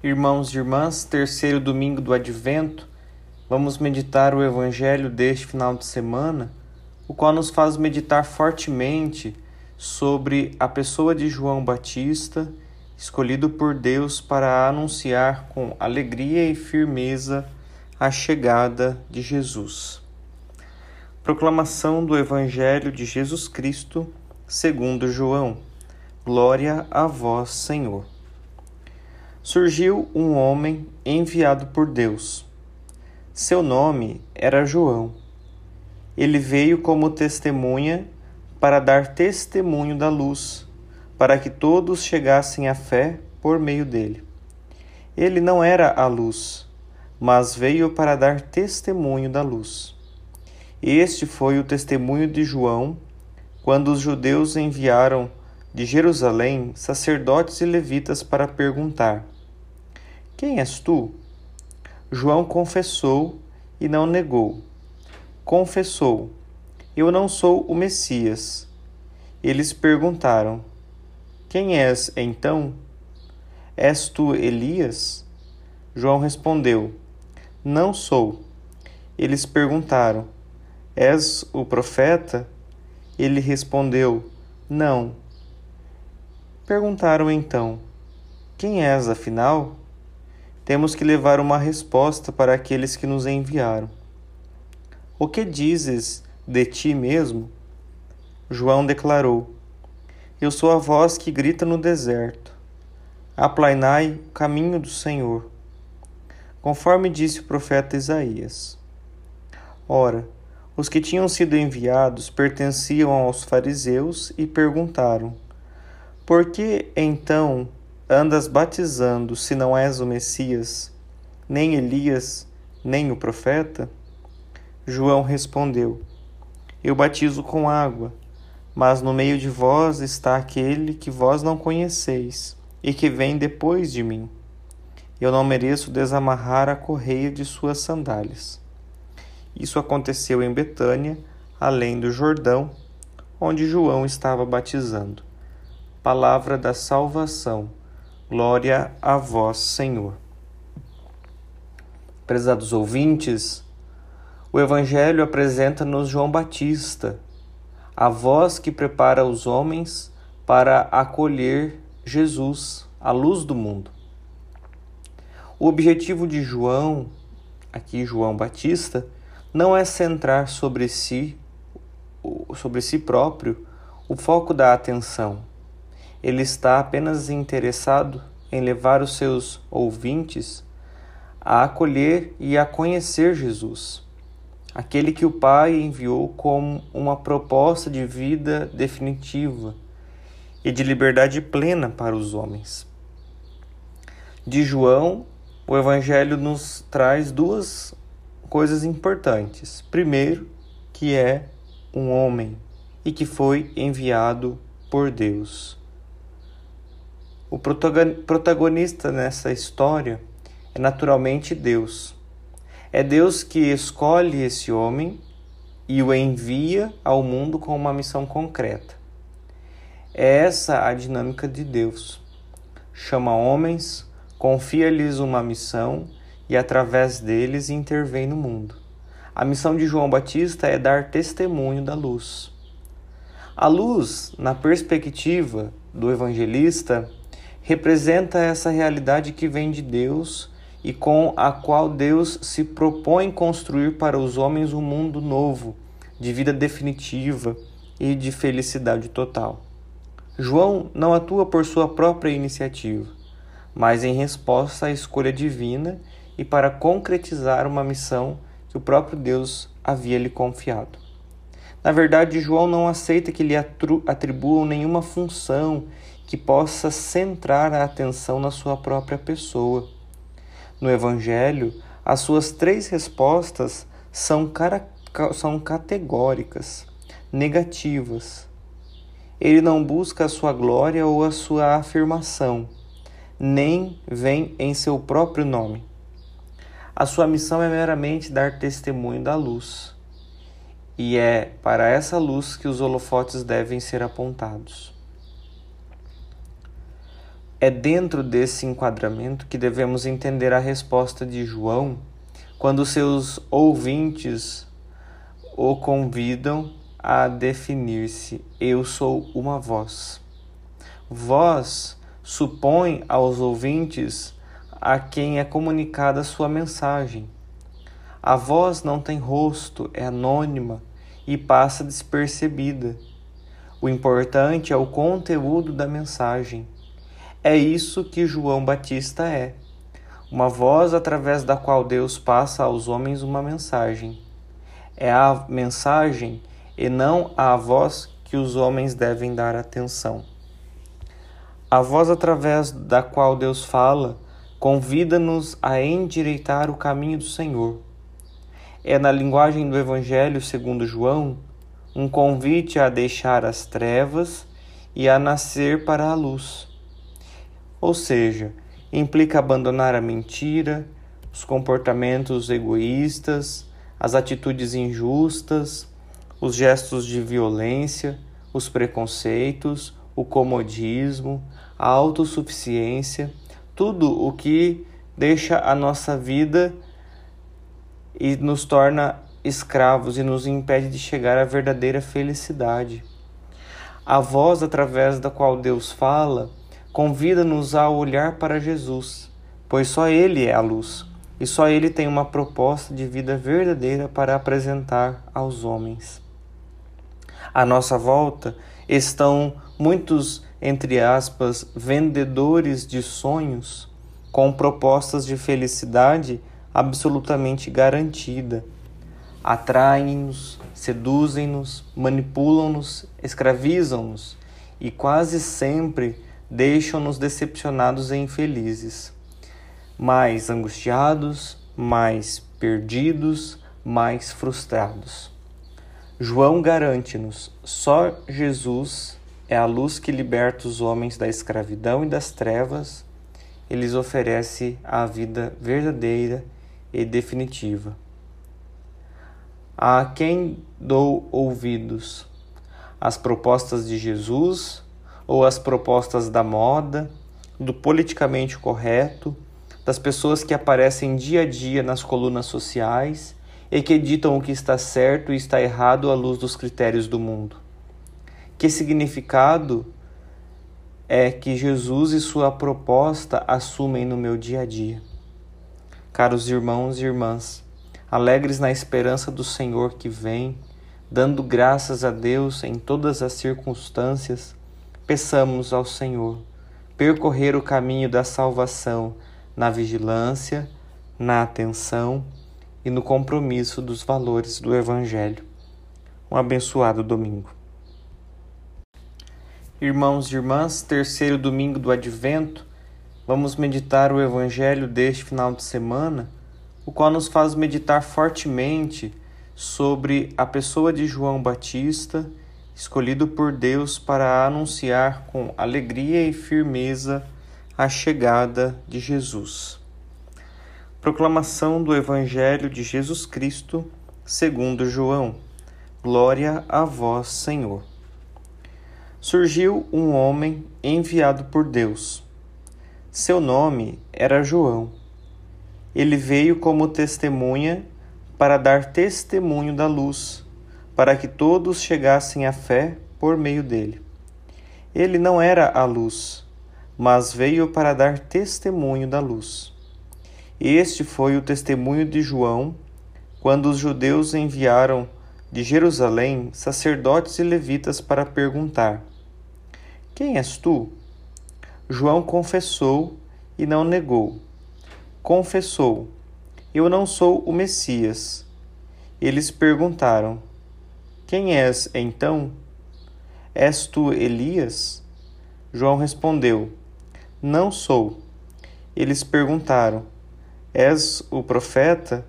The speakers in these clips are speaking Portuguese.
Irmãos e irmãs, terceiro domingo do Advento, vamos meditar o Evangelho deste final de semana, o qual nos faz meditar fortemente sobre a pessoa de João Batista, escolhido por Deus para anunciar com alegria e firmeza a chegada de Jesus. Proclamação do Evangelho de Jesus Cristo, segundo João. Glória a vós, Senhor surgiu um homem enviado por Deus. Seu nome era João. Ele veio como testemunha para dar testemunho da luz, para que todos chegassem à fé por meio dele. Ele não era a luz, mas veio para dar testemunho da luz. Este foi o testemunho de João quando os judeus enviaram de Jerusalém sacerdotes e levitas para perguntar: quem és tu? João confessou e não negou. Confessou: Eu não sou o Messias. Eles perguntaram: Quem és então? És tu Elias? João respondeu: Não sou. Eles perguntaram: És o profeta? Ele respondeu: Não. Perguntaram então: Quem és afinal? Temos que levar uma resposta para aqueles que nos enviaram. O que dizes de ti mesmo? João declarou: Eu sou a voz que grita no deserto. Aplainai o caminho do Senhor. Conforme disse o profeta Isaías. Ora, os que tinham sido enviados pertenciam aos fariseus e perguntaram: Por que então andas batizando se não és o Messias, nem Elias, nem o profeta? João respondeu: Eu batizo com água, mas no meio de vós está aquele que vós não conheceis e que vem depois de mim. Eu não mereço desamarrar a correia de suas sandálias. Isso aconteceu em Betânia, além do Jordão, onde João estava batizando. Palavra da salvação. Glória a vós, Senhor. Prezados ouvintes, o Evangelho apresenta-nos João Batista, a voz que prepara os homens para acolher Jesus, a luz do mundo. O objetivo de João, aqui João Batista, não é centrar sobre si, sobre si próprio, o foco da atenção ele está apenas interessado em levar os seus ouvintes a acolher e a conhecer Jesus, aquele que o Pai enviou como uma proposta de vida definitiva e de liberdade plena para os homens. De João, o Evangelho nos traz duas coisas importantes. Primeiro, que é um homem e que foi enviado por Deus. O protagonista nessa história é naturalmente Deus. É Deus que escolhe esse homem e o envia ao mundo com uma missão concreta. É essa a dinâmica de Deus. Chama homens, confia-lhes uma missão e, através deles, intervém no mundo. A missão de João Batista é dar testemunho da luz. A luz, na perspectiva do evangelista, representa essa realidade que vem de Deus e com a qual Deus se propõe construir para os homens um mundo novo, de vida definitiva e de felicidade total. João não atua por sua própria iniciativa, mas em resposta à escolha divina e para concretizar uma missão que o próprio Deus havia lhe confiado. Na verdade, João não aceita que lhe atribuam nenhuma função que possa centrar a atenção na sua própria pessoa. No Evangelho, as suas três respostas são, são categóricas, negativas. Ele não busca a sua glória ou a sua afirmação, nem vem em seu próprio nome. A sua missão é meramente dar testemunho da luz. E é para essa luz que os holofotes devem ser apontados. É dentro desse enquadramento que devemos entender a resposta de João quando seus ouvintes o convidam a definir-se: Eu sou uma voz. Voz supõe aos ouvintes a quem é comunicada sua mensagem. A voz não tem rosto, é anônima e passa despercebida. O importante é o conteúdo da mensagem. É isso que João Batista é. Uma voz através da qual Deus passa aos homens uma mensagem. É a mensagem e não a voz que os homens devem dar atenção. A voz através da qual Deus fala convida-nos a endireitar o caminho do Senhor. É na linguagem do Evangelho segundo João um convite a deixar as trevas e a nascer para a luz. Ou seja, implica abandonar a mentira, os comportamentos egoístas, as atitudes injustas, os gestos de violência, os preconceitos, o comodismo, a autossuficiência, tudo o que deixa a nossa vida e nos torna escravos e nos impede de chegar à verdadeira felicidade. A voz através da qual Deus fala convida-nos a olhar para Jesus, pois só Ele é a luz e só Ele tem uma proposta de vida verdadeira para apresentar aos homens. À nossa volta estão muitos, entre aspas, vendedores de sonhos com propostas de felicidade absolutamente garantida. Atraem-nos, seduzem-nos, manipulam-nos, escravizam-nos e quase sempre deixam-nos decepcionados e infelizes, mais angustiados, mais perdidos, mais frustrados. João garante-nos: só Jesus é a luz que liberta os homens da escravidão e das trevas, e lhes oferece a vida verdadeira e definitiva. A quem dou ouvidos? As propostas de Jesus ou as propostas da moda, do politicamente correto, das pessoas que aparecem dia a dia nas colunas sociais e que ditam o que está certo e está errado à luz dos critérios do mundo. Que significado é que Jesus e sua proposta assumem no meu dia a dia? Caros irmãos e irmãs, alegres na esperança do Senhor que vem, dando graças a Deus em todas as circunstâncias, peçamos ao Senhor percorrer o caminho da salvação na vigilância, na atenção e no compromisso dos valores do Evangelho. Um abençoado domingo. Irmãos e irmãs, terceiro domingo do Advento, vamos meditar o Evangelho deste final de semana, o qual nos faz meditar fortemente sobre a pessoa de João Batista, escolhido por Deus para anunciar com alegria e firmeza a chegada de Jesus. Proclamação do Evangelho de Jesus Cristo, segundo João. Glória a vós, Senhor. Surgiu um homem enviado por Deus. Seu nome era João. Ele veio como testemunha para dar testemunho da luz, para que todos chegassem à fé por meio dele. Ele não era a luz, mas veio para dar testemunho da luz. Este foi o testemunho de João quando os judeus enviaram de Jerusalém sacerdotes e levitas para perguntar: Quem és tu? João confessou e não negou. Confessou: Eu não sou o Messias. Eles perguntaram: Quem és então? És tu Elias? João respondeu: Não sou. Eles perguntaram: És o profeta?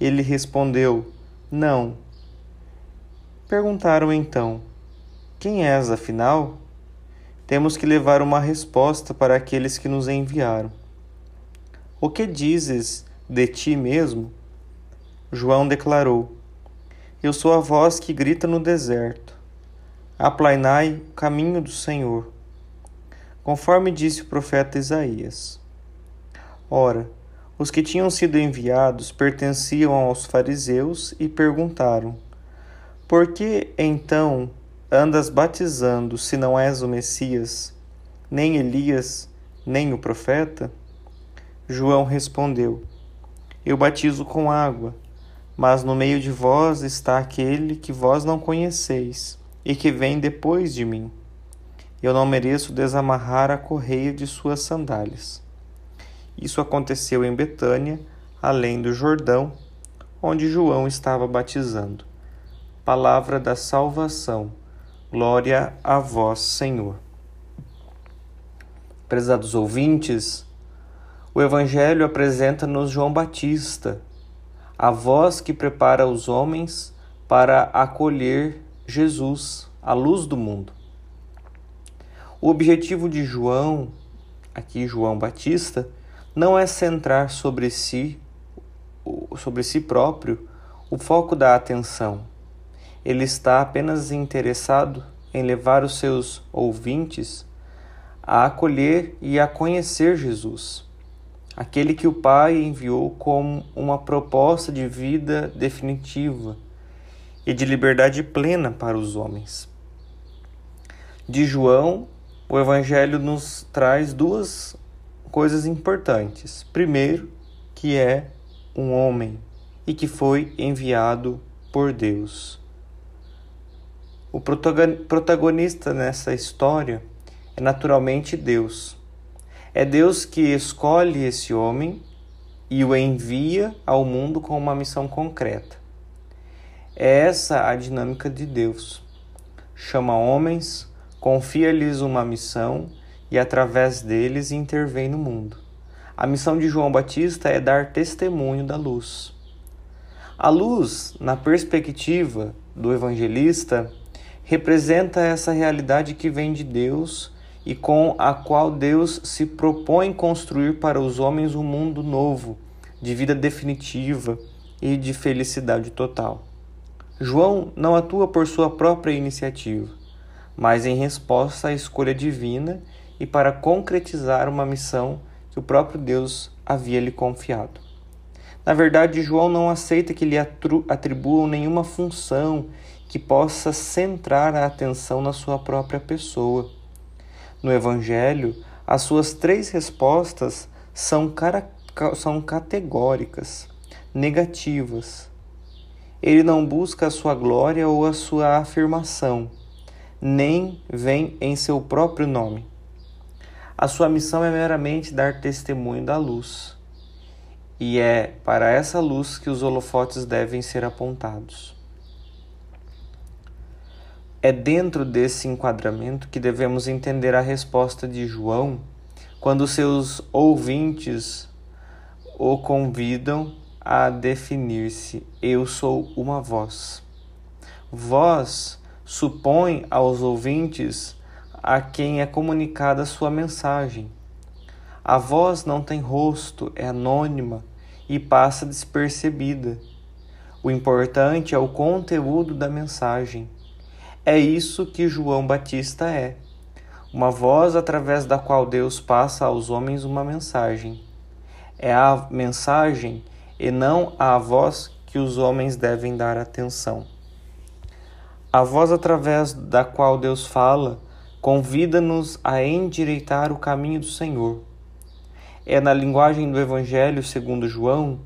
Ele respondeu: Não. Perguntaram então: Quem és, afinal? Temos que levar uma resposta para aqueles que nos enviaram. O que dizes de ti mesmo? João declarou: Eu sou a voz que grita no deserto. Aplainai o caminho do Senhor. conforme disse o profeta Isaías. Ora, os que tinham sido enviados pertenciam aos fariseus e perguntaram: Por que então andas batizando se não és o Messias, nem Elias, nem o profeta? João respondeu: Eu batizo com água, mas no meio de vós está aquele que vós não conheceis e que vem depois de mim. Eu não mereço desamarrar a correia de suas sandálias. Isso aconteceu em Betânia, além do Jordão, onde João estava batizando. Palavra da salvação. Glória a vós, Senhor. Prezados ouvintes, o Evangelho apresenta-nos João Batista, a voz que prepara os homens para acolher Jesus, a luz do mundo. O objetivo de João, aqui João Batista, não é centrar sobre si, sobre si próprio, o foco da atenção. Ele está apenas interessado em levar os seus ouvintes a acolher e a conhecer Jesus, aquele que o Pai enviou como uma proposta de vida definitiva e de liberdade plena para os homens. De João, o Evangelho nos traz duas coisas importantes. Primeiro, que é um homem e que foi enviado por Deus. O protagonista nessa história é naturalmente Deus. É Deus que escolhe esse homem e o envia ao mundo com uma missão concreta. É essa a dinâmica de Deus. Chama homens, confia-lhes uma missão e através deles intervém no mundo. A missão de João Batista é dar testemunho da luz. A luz, na perspectiva do evangelista, representa essa realidade que vem de Deus e com a qual Deus se propõe construir para os homens um mundo novo, de vida definitiva e de felicidade total. João não atua por sua própria iniciativa, mas em resposta à escolha divina e para concretizar uma missão que o próprio Deus havia lhe confiado. Na verdade, João não aceita que lhe atribuam nenhuma função que possa centrar a atenção na sua própria pessoa. No Evangelho, as suas três respostas são, são categóricas, negativas. Ele não busca a sua glória ou a sua afirmação, nem vem em seu próprio nome. A sua missão é meramente dar testemunho da luz. E é para essa luz que os holofotes devem ser apontados. É dentro desse enquadramento que devemos entender a resposta de João quando seus ouvintes o convidam a definir-se: Eu sou uma voz. Voz supõe aos ouvintes a quem é comunicada sua mensagem. A voz não tem rosto, é anônima e passa despercebida. O importante é o conteúdo da mensagem. É isso que João Batista é. Uma voz através da qual Deus passa aos homens uma mensagem. É a mensagem e não a voz que os homens devem dar atenção. A voz através da qual Deus fala convida-nos a endireitar o caminho do Senhor. É na linguagem do Evangelho segundo João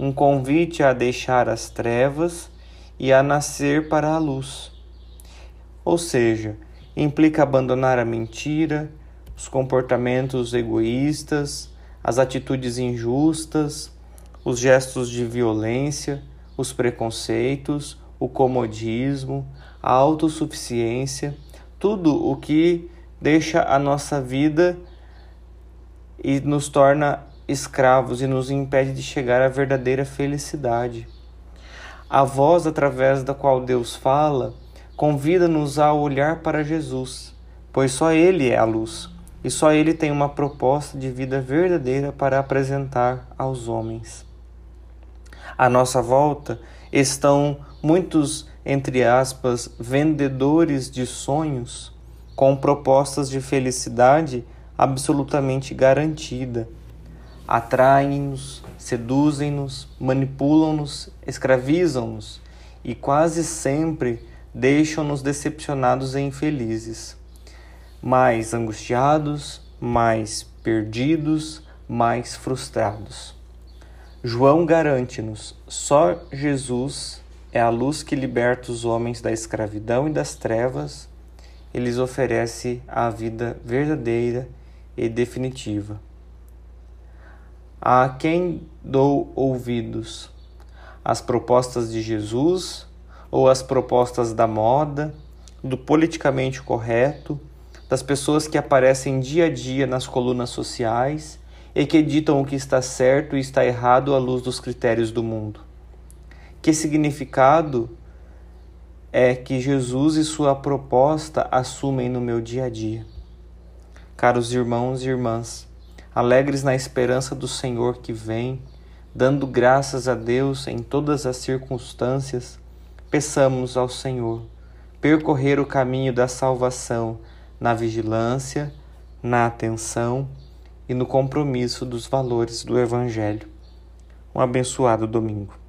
um convite a deixar as trevas e a nascer para a luz. Ou seja, implica abandonar a mentira, os comportamentos egoístas, as atitudes injustas, os gestos de violência, os preconceitos, o comodismo, a autossuficiência tudo o que deixa a nossa vida e nos torna escravos e nos impede de chegar à verdadeira felicidade. A voz através da qual Deus fala convida-nos a olhar para Jesus, pois só Ele é a luz e só Ele tem uma proposta de vida verdadeira para apresentar aos homens. À nossa volta estão muitos entre aspas, vendedores de sonhos com propostas de felicidade absolutamente garantida. Atraem-nos, seduzem-nos, manipulam-nos, escravizam-nos e quase sempre deixam-nos decepcionados e infelizes, mais angustiados, mais perdidos, mais frustrados. João garante-nos: só Jesus é a luz que liberta os homens da escravidão e das trevas e lhes oferece a vida verdadeira e definitiva. A quem dou ouvidos? As propostas de Jesus ou as propostas da moda, do politicamente correto, das pessoas que aparecem dia a dia nas colunas sociais e que ditam o que está certo e está errado à luz dos critérios do mundo? Que significado é que Jesus e sua proposta assumem no meu dia a dia? Caros irmãos e irmãs, alegres na esperança do Senhor que vem, dando graças a Deus em todas as circunstâncias, peçamos ao Senhor percorrer o caminho da salvação na vigilância, na atenção e no compromisso dos valores do Evangelho. Um abençoado domingo.